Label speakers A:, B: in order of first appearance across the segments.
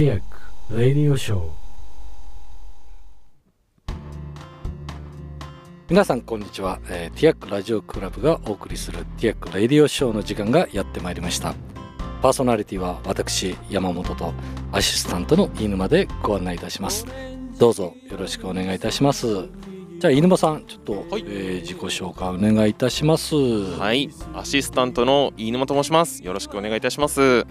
A: ティアック・ラディオショー皆さんこんにちは、えー、ティアックラジオクラブがお送りするティアック・ラディオショーの時間がやってまいりました。パーソナリティは私山本とアシスタントの飯沼でご案内いたします。どうぞよろしくお願いいたします。じゃあ飯沼さんちょっと、はい、えー、自己紹介お願いいたします。
B: はい。アシスタントの飯沼と申します。よろしくお願いいたします。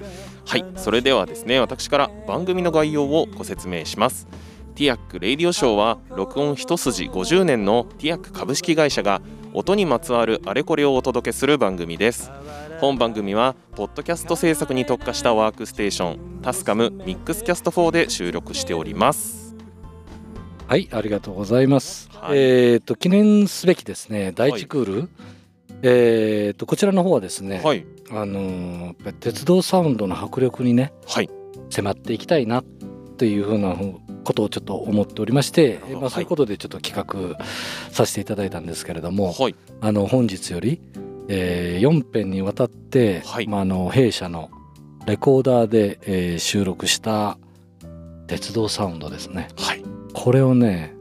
B: はい。それではですね私から番組の概要をご説明します。ティアックレイディオショーは録音一筋50年のティアック株式会社が音にまつわるあれこれをお届けする番組です。本番組はポッドキャスト制作に特化したワークステーション TASCAM Mixcast 4で収録しております
A: はいありがとうございます、はい、えっ、と記念すべきですね第一クール、はい、えっ、とこちらの方はですね、はい、あのー、鉄道サウンドの迫力にね、はい、迫っていきたいなというふうなことをちょっと思っておりまして、まあ、そういうことでちょっと企画させていただいたんですけれども、はい、あの本日より、えー、4編にわたって、はい、まあ、あの弊社のレコーダーで、えー、収録した鉄道サウンドですね。はいこれをね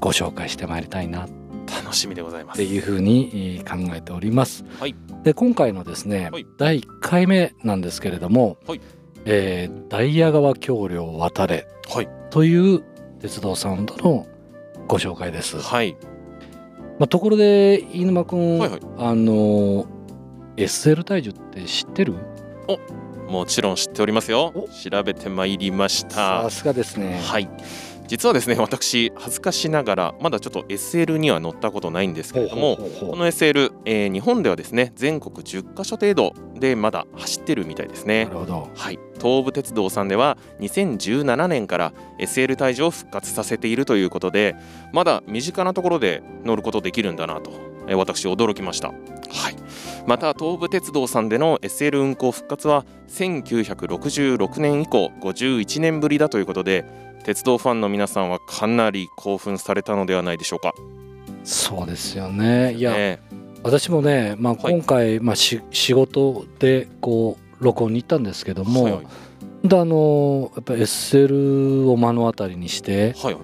A: ご紹介してまいりたいな。
B: 楽しみでございます。
A: っていうふうに考えております。はい、で今回のですね、はい、第1回目なんですけれども「はい、えー、ダイヤ川橋梁を渡れ」という鉄道サウンドのご紹介です。はい。まあ、ところで飯沼君、はいはい、あの SL 体重って知ってる？
B: もちろん知っておりますよ。調べてまいりました。
A: さすがですね。
B: はい実はですね私恥ずかしながらまだちょっと SL には乗ったことないんですけれどもこの SL、えー、日本ではですね全国10カ所程度でまだ走ってるみたいですね。
A: なるほど、
B: はい、東武鉄道さんでは2017年から SL 退場を復活させているということでまだ身近なところで乗ることできるんだなと、えー、私驚きました。はい。また東武鉄道さんでの SL 運行復活は1966年以降51年ぶりだということで鉄道ファンの皆さんはかなり興奮されたのではないでしょうか？
A: そうですよね。いや、ね、私もね、まあ、今回、はい、まあ、仕事でこう録音に行ったんですけども、はいはい、であのやっぱり SL を目の当たりにして、はいは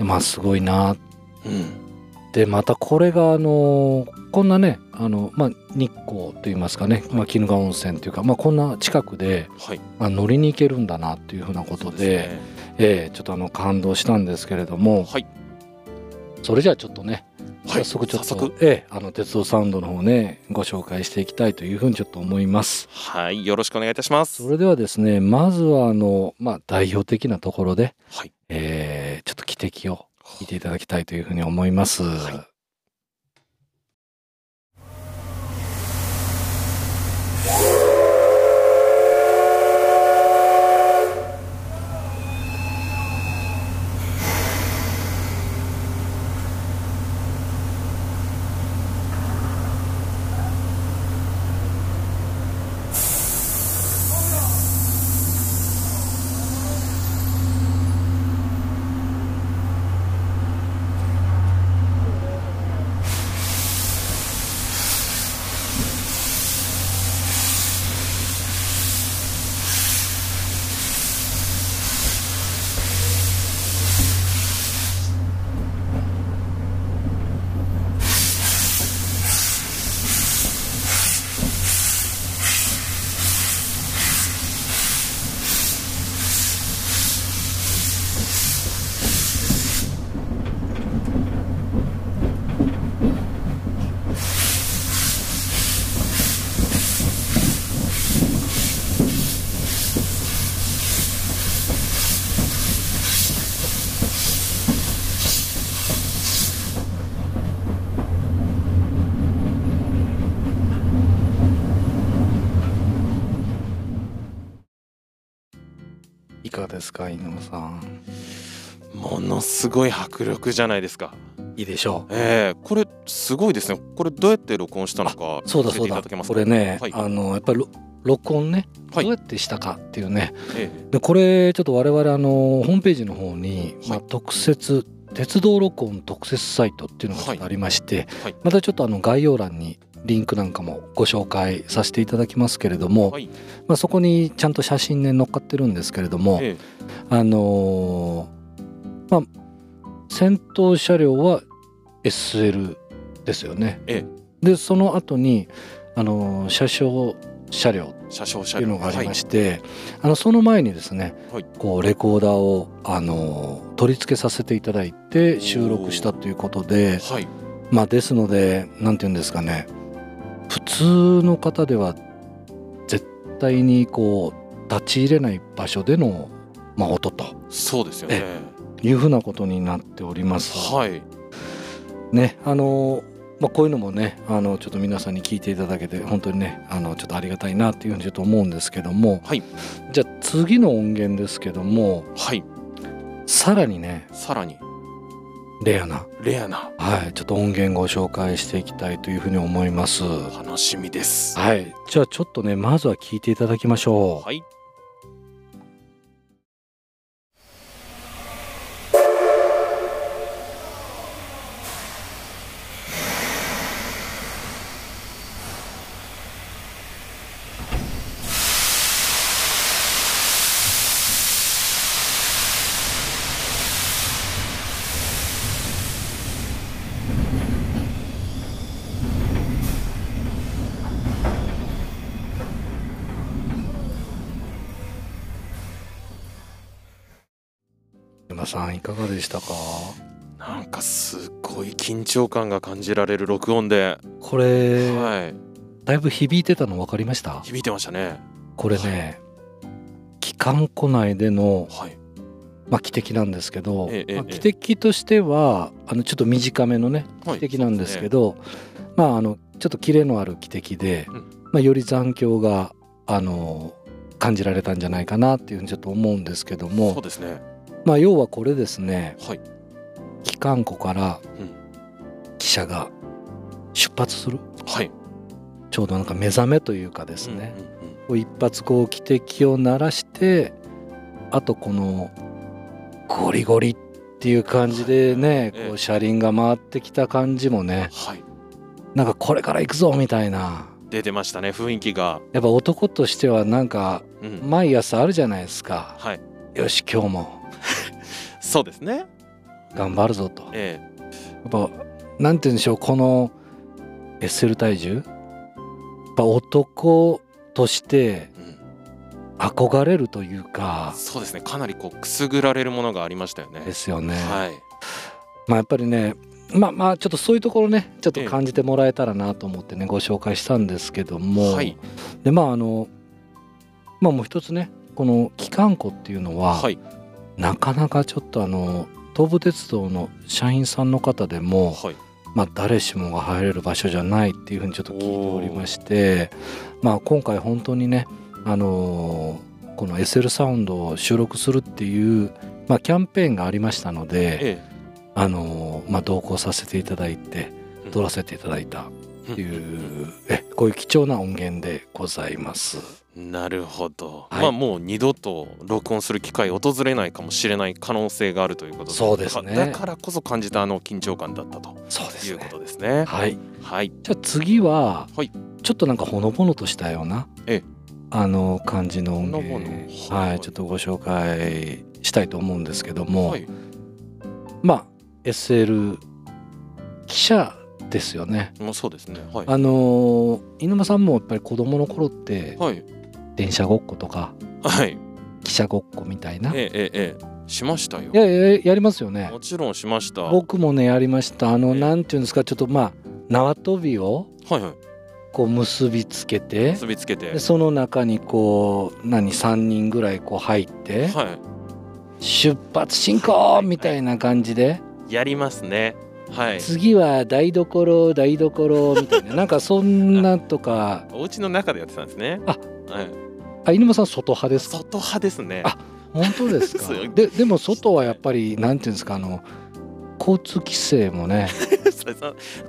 A: い、まあすごいな、うん、でまたこれがあのこんなねあの、まあ、日光といいますかね、まあ、鬼怒川温泉というか、まあ、こんな近くで、はい。まあ、乗りに行けるんだなっていうふうなことで。えー、ちょっとあの感動したんですけれども、はい、それじゃあちょっとね早速ちょっと、ええ、あの鉄道サウンドの方ねご紹介していきたいというふうにちょっと思います。
B: はいよろしくお願いいたします。
A: それではですねまずはあのまあ代表的なところで、はい、えー、ちょっと汽笛を聞いていただきたいというふうに思います、はいかがですか井上さん
B: ものすごい迫力じゃないですか。
A: いいでしょ
B: う。えー、これすごいですね。これどうやって録音したのか
A: そうだそうだ。これね、はい、あのやっぱり録音ねどうやってしたかっていうね、はい、でこれちょっと我々あのホームページの方に、まあ、特設鉄道録音特設サイトっていうのがありまして、はいはい、またちょっとあの概要欄にリンクなんかもご紹介させていただきますけれども、はい、まあ、そこにちゃんと写真ね載っかってるんですけれども、ええ、あのー、まあ先頭車両は SL ですよね。ええ、でその後にあのー、車掌車両っていうのがありまして、はい、あのその前にですね、はい、こうレコーダーをあの取り付けさせていただいて収録したということで、はい、まあですので何て言うんですかね普通の方では絶対にこう立ち入れない場所での、まあ、音と。
B: そうですよね
A: いうふうなことになっております。はい、ねあのまあ、こういうのもねあのちょっと皆さんに聞いていただけて本当にねあのちょっとありがたいなっていうふうにちょっと思うんですけども、はい、じゃあ次の音源ですけども、はい、さらにね
B: さらに。
A: レアな。
B: レアな。
A: はいちょっと音源ご紹介していきたいというふうに思います。
B: 楽しみです。
A: はい。じゃあちょっとねまずは聞いていただきましょう。はいさんいかがでしたか？
B: なんかすごい緊張感が感じられる録音で。
A: これ、はい、だいぶ響いてたの分かりました？
B: 響いてましたね。
A: これね、はい、機関庫内での、はい、まあ、汽笛なんですけど、ええまあ、汽笛としてはあのちょっと短めのね汽笛なんですけど、ね、まああのちょっとキレのある汽笛で、うん、まあ、より残響があの感じられたんじゃないかなっていうふうにちょっと思うんですけども。
B: そうですね
A: まあ要はこれですね、はい、機関庫から汽車が出発する、はい、ちょうどなんか目覚めというかですね、うんうん、一発こう汽笛を鳴らしてあとこのゴリゴリっていう感じでね、こう車輪が回ってきた感じもね、はい、なんかこれから行くぞみたいな。
B: 出てましたね雰囲気が。
A: やっぱ男としてはなんか毎朝あるじゃないですか、はい、よし今日も
B: そうですね。
A: 頑張るぞと、ええ、やっぱなんて言うんでしょうこの SL 体重？やっぱ男として憧れるというか、
B: うん、そうですね。かなりこうくすぐられるものがありましたよね。
A: ですよね。はい。まあやっぱりねまあまあちょっとそういうところねちょっと感じてもらえたらなと思ってね、ご紹介したんですけども、はい、でまああのまあもう一つねこの機関庫っていうのは、はい、なかなかちょっとあの東武鉄道の社員さんの方でも、はい、まあ、誰しもが入れる場所じゃないっていうふうにちょっと聞いておりまして、まあ、今回本当にね、あのー、この SL サウンドを収録するっていう、まあ、キャンペーンがありましたので、ええ、あのー、まあ、同行させていただいて撮らせていただいたっていう、えこういう貴重な音源でございます。
B: なるほど、はい、まあもう二度と録音する機会訪れないかもしれない可能性があるということで。
A: そうですね。
B: だからこそ感じたあの緊張感だったと。そうです、ね、いうことですね。
A: はい、はい、じゃあ次は、はい、ちょっとなんかほのぼのとしたようなえあの感じの音源。はい、ちょっとご紹介したいと思うんですけども、はい、まあ SL 記者ですよね。
B: もうそうですね。
A: はい、あの犬間さんもやっぱり子供の頃って、はい、電車ごっことか、はい、汽車ごっこみたいな、
B: ええええ、しましたよ。
A: いやややりますよね。
B: もちろんしました。
A: 僕もねやりました。あの、ええ、なんていうんですかちょっとまあ縄跳びをはいはい。こう結びつけて
B: 結びつけて。
A: その中にこう何3人ぐらいこう入って、はい、出発進行みたいな感じで、
B: やりますね。はい、
A: 次は台所台所みたいな。なんかそんなとか。
B: お家の中でやってたんですね。
A: あ、はい、あ犬間さん外派ですか？
B: 外派ですね。
A: あ本当ですか？ででも外はやっぱりなんていうんですかあの交通規制もね。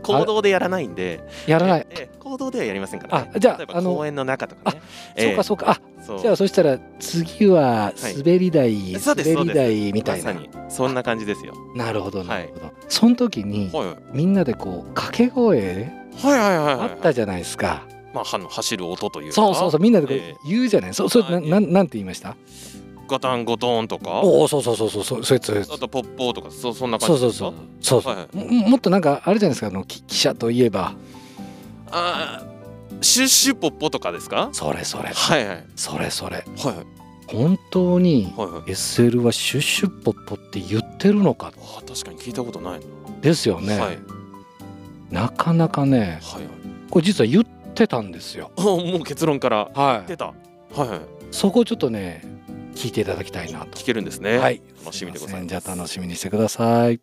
B: 行動でやらないんで。
A: やらない、
B: ええ、行動ではやりませんから、ね、
A: あじゃあ
B: 公園の中とかね。
A: そうかそうか。あじゃあそしたら次は滑り台、はい、滑り台みたいな、
B: ま、そんな感じですよ。
A: なるほどなるほど、はい、その時に、みんなでこう掛け声
B: はいはいはい、
A: あったじゃないですか。
B: まあ、走る音という
A: そうそうそうみんなで言うじゃない、えー、そうそうななんて言いました？
B: ガタンゴトンとか。
A: おおそうそうそうそうそうそうそう
B: あとポッポーとかそそんな感じ
A: そうそうそう。そう、はい、ももっとなんかあるじゃないですか？あの記者といえば。
B: あシュッシュポッポとかですか？
A: それそれ。
B: はいはい。
A: それそれ。はい
B: 本
A: 当に SL はシュッシュポッポって言ってるのか？
B: あ確かに聞いたことない
A: ですよね、はい、なかなかね、はいはい、これ実は言ってたんですよ。
B: もう結論からはい、はい、
A: そこをちょっとね聞いていただきたいなと。
B: 聞けるんですね。
A: はい。
B: 楽しみでございます。
A: じゃあ楽しみにしてください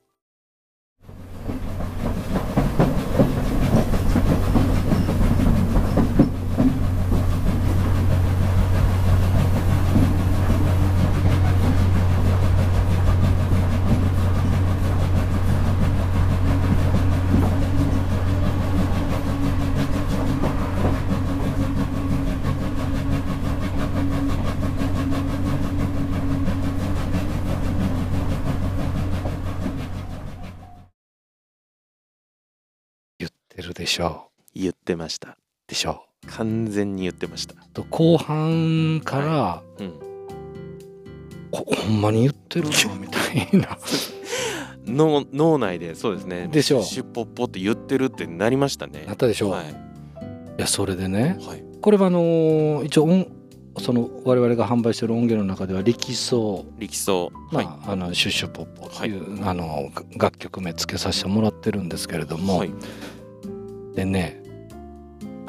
A: でしょ。
B: う言ってました。
A: でしょ。
B: う完全に言ってました。
A: と後半から、はい、うん、ほんまに言ってるの？みたいな。
B: 脳脳内でそうですね。
A: でしょ。う
B: シュッポッポって言ってるってなりましたね。
A: なったでしょ。う、はい、いやそれでね、はい、これはあのー、一応その我々が販売してる音源の中では力奏。
B: 力奏。
A: まあ、はい、あのシュッシュポッポっていう、はい、あの楽曲名付けさせてもらってるんですけれども、はい、でね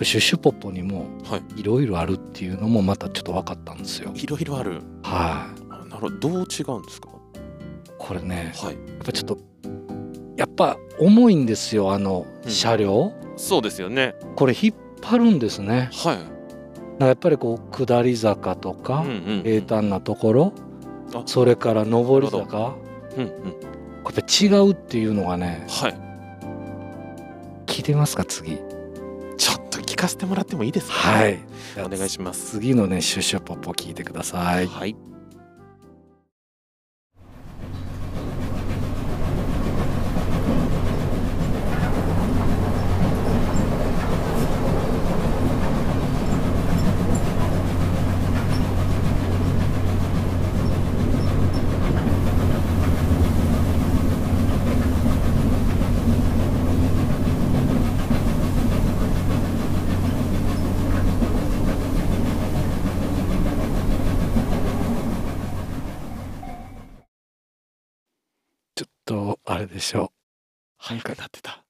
A: シュシュポッポにもい。ろいろあるっていうのもまたちょっと分かったんですよ。
B: いろいろある。
A: はい。
B: なるほど。どう違うんですか？
A: これね、はい、やっぱちょっとやっぱ重いんですよあの車両、
B: うん、そうですよね。
A: これ引っ張るんですね。
B: はい。
A: やっぱりこう下り坂とか、平坦なところそれから上り坂、うんうん、これ違うっていうのがね、
B: はい、
A: 聞いてみますか次。
B: ちょっと聞かせてもらってもいいですか、
A: はい。
B: お願いします。
A: 次のねシュシュポッポ聞いてください。
B: はい
A: でしょう。
B: 早くなってた。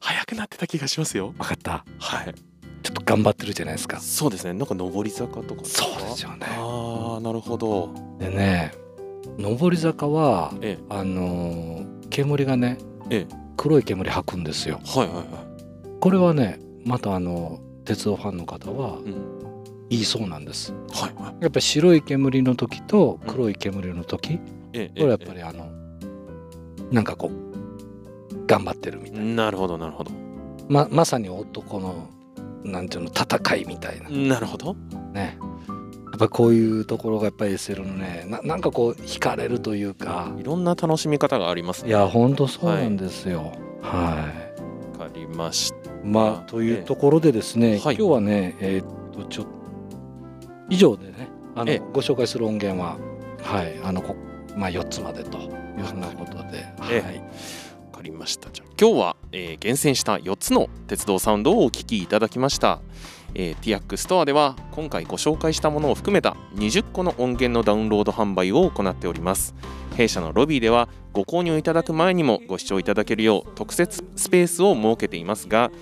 B: 早くなってた気がしますよ。
A: 分かった。
B: はい。
A: ちょっと頑張ってるじゃないですか。
B: そうですね。なんか上り坂とか
A: そうですよね。
B: ああなるほど。
A: でね上り坂は、ええ、あの煙がね、ええ、黒い煙吐くんですよ。
B: はいはいはい。
A: これはねまたあの鉄道ファンの方は、言いそうなんです、
B: はいはい、
A: やっぱり白い煙の時と黒い煙の時、うん、これやっぱりあの、なんかこう頑張ってるみたいな。
B: なるほどなるほど。
A: ままさに男のなんていうの戦いみたいな。
B: なるほど。
A: ね。やっぱこういうところがやっぱり SL のねななんかこう惹かれるというか。
B: いろんな楽しみ方があります
A: ね。いやほんとそうなんですよ。はい。
B: わ、かりました。
A: まあというところでですね、はい、今日はねえー、っとちょ以上でねあの、ご紹介する音源ははいあのこまあ4つまでというふうなことで、はい、わ
B: かりました。じゃあ今日は、えー、厳選した4つの鉄道サウンドをお聞きいただきました、えー、ティアックストアでは今回ご紹介したものを含めた20個の音源のダウンロード販売を行っております。弊社のロビーではご購入いただく前にもご視聴いただけるよう特設スペースを設けていますが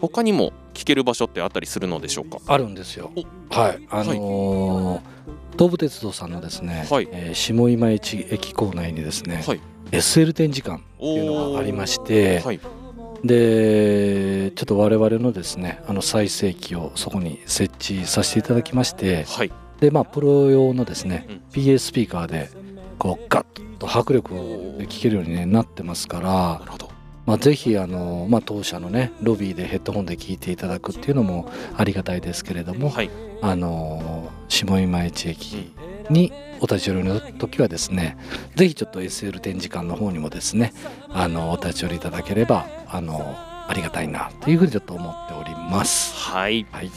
B: 他にも聞ける場所ってあったりするのでしょうか？
A: あるんですよ。はい。あのーはい。東武鉄道さんのですね、はい、えー、下今市駅構内にですね、はい、SL 展示館っていうのがありまして、はい、でちょっと我々のですねあの最盛期をそこに設置させていただきまして、はい、でまあプロ用のですね、うん、PA スピーカーでこうガッと迫力で聴けるように、ね、なってますから
B: なるほど
A: まあ、ぜひあの、まあ、当社のねロビーでヘッドホンで聴いていただくっていうのもありがたいですけれども、はい、あの下今市駅にお立ち寄りの時はですねぜひちょっと SL 展示館の方にもですねあのお立ち寄りいただければあのありがたいなというふうにちょっと思っております。
B: はい、はい、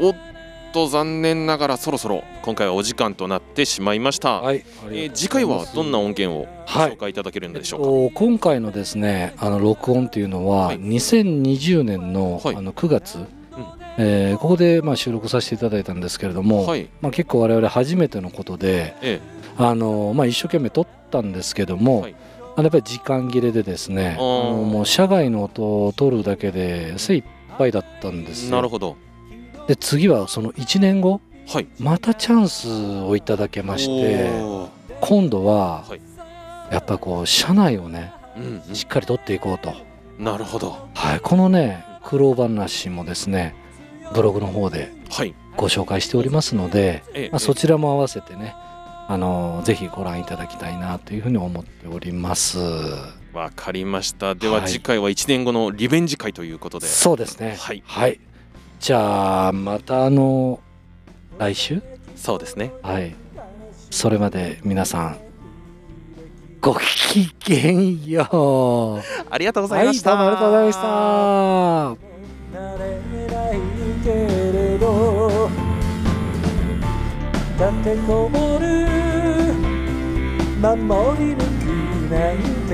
B: おっと残念ながらそろそろ今回はお時間となってしまいました、はい、えー、次回はどんな音源をご紹介い。ただけるんでしょうか、はいえっ
A: と、今回のですねあの録音というのは、はい、2020年の,、あの9月、えー、ここでまあ収録させていただいたんですけれども、はい、まあ、結構我々初めてのことで、ええ、あのまあ、一生懸命撮ったんですけども、はい、あのやっぱり時間切れでですねもう車外の音を撮るだけで精一杯だったんです
B: なるほど
A: で次はその1年後、はい、またチャンスをいただけまして今度は、やっぱこう車内をね、うんうん、しっかり撮っていこうと
B: なるほど、
A: はい、このね苦労話もですねブログの方でご紹介しておりますので、はい、まあ、そちらも合わせてねあのぜひご覧いただきたいなというふうに思っております。
B: わかりました。では次回は1年後のリベンジ会ということで。
A: そうですね。はい。はい。じゃあまたあの来週？
B: そうですね。
A: はい。それまで皆さんごきげんよ
B: う。ありがとうございました。
A: はい、ありがとうございました。立てこもる守り抜きなんて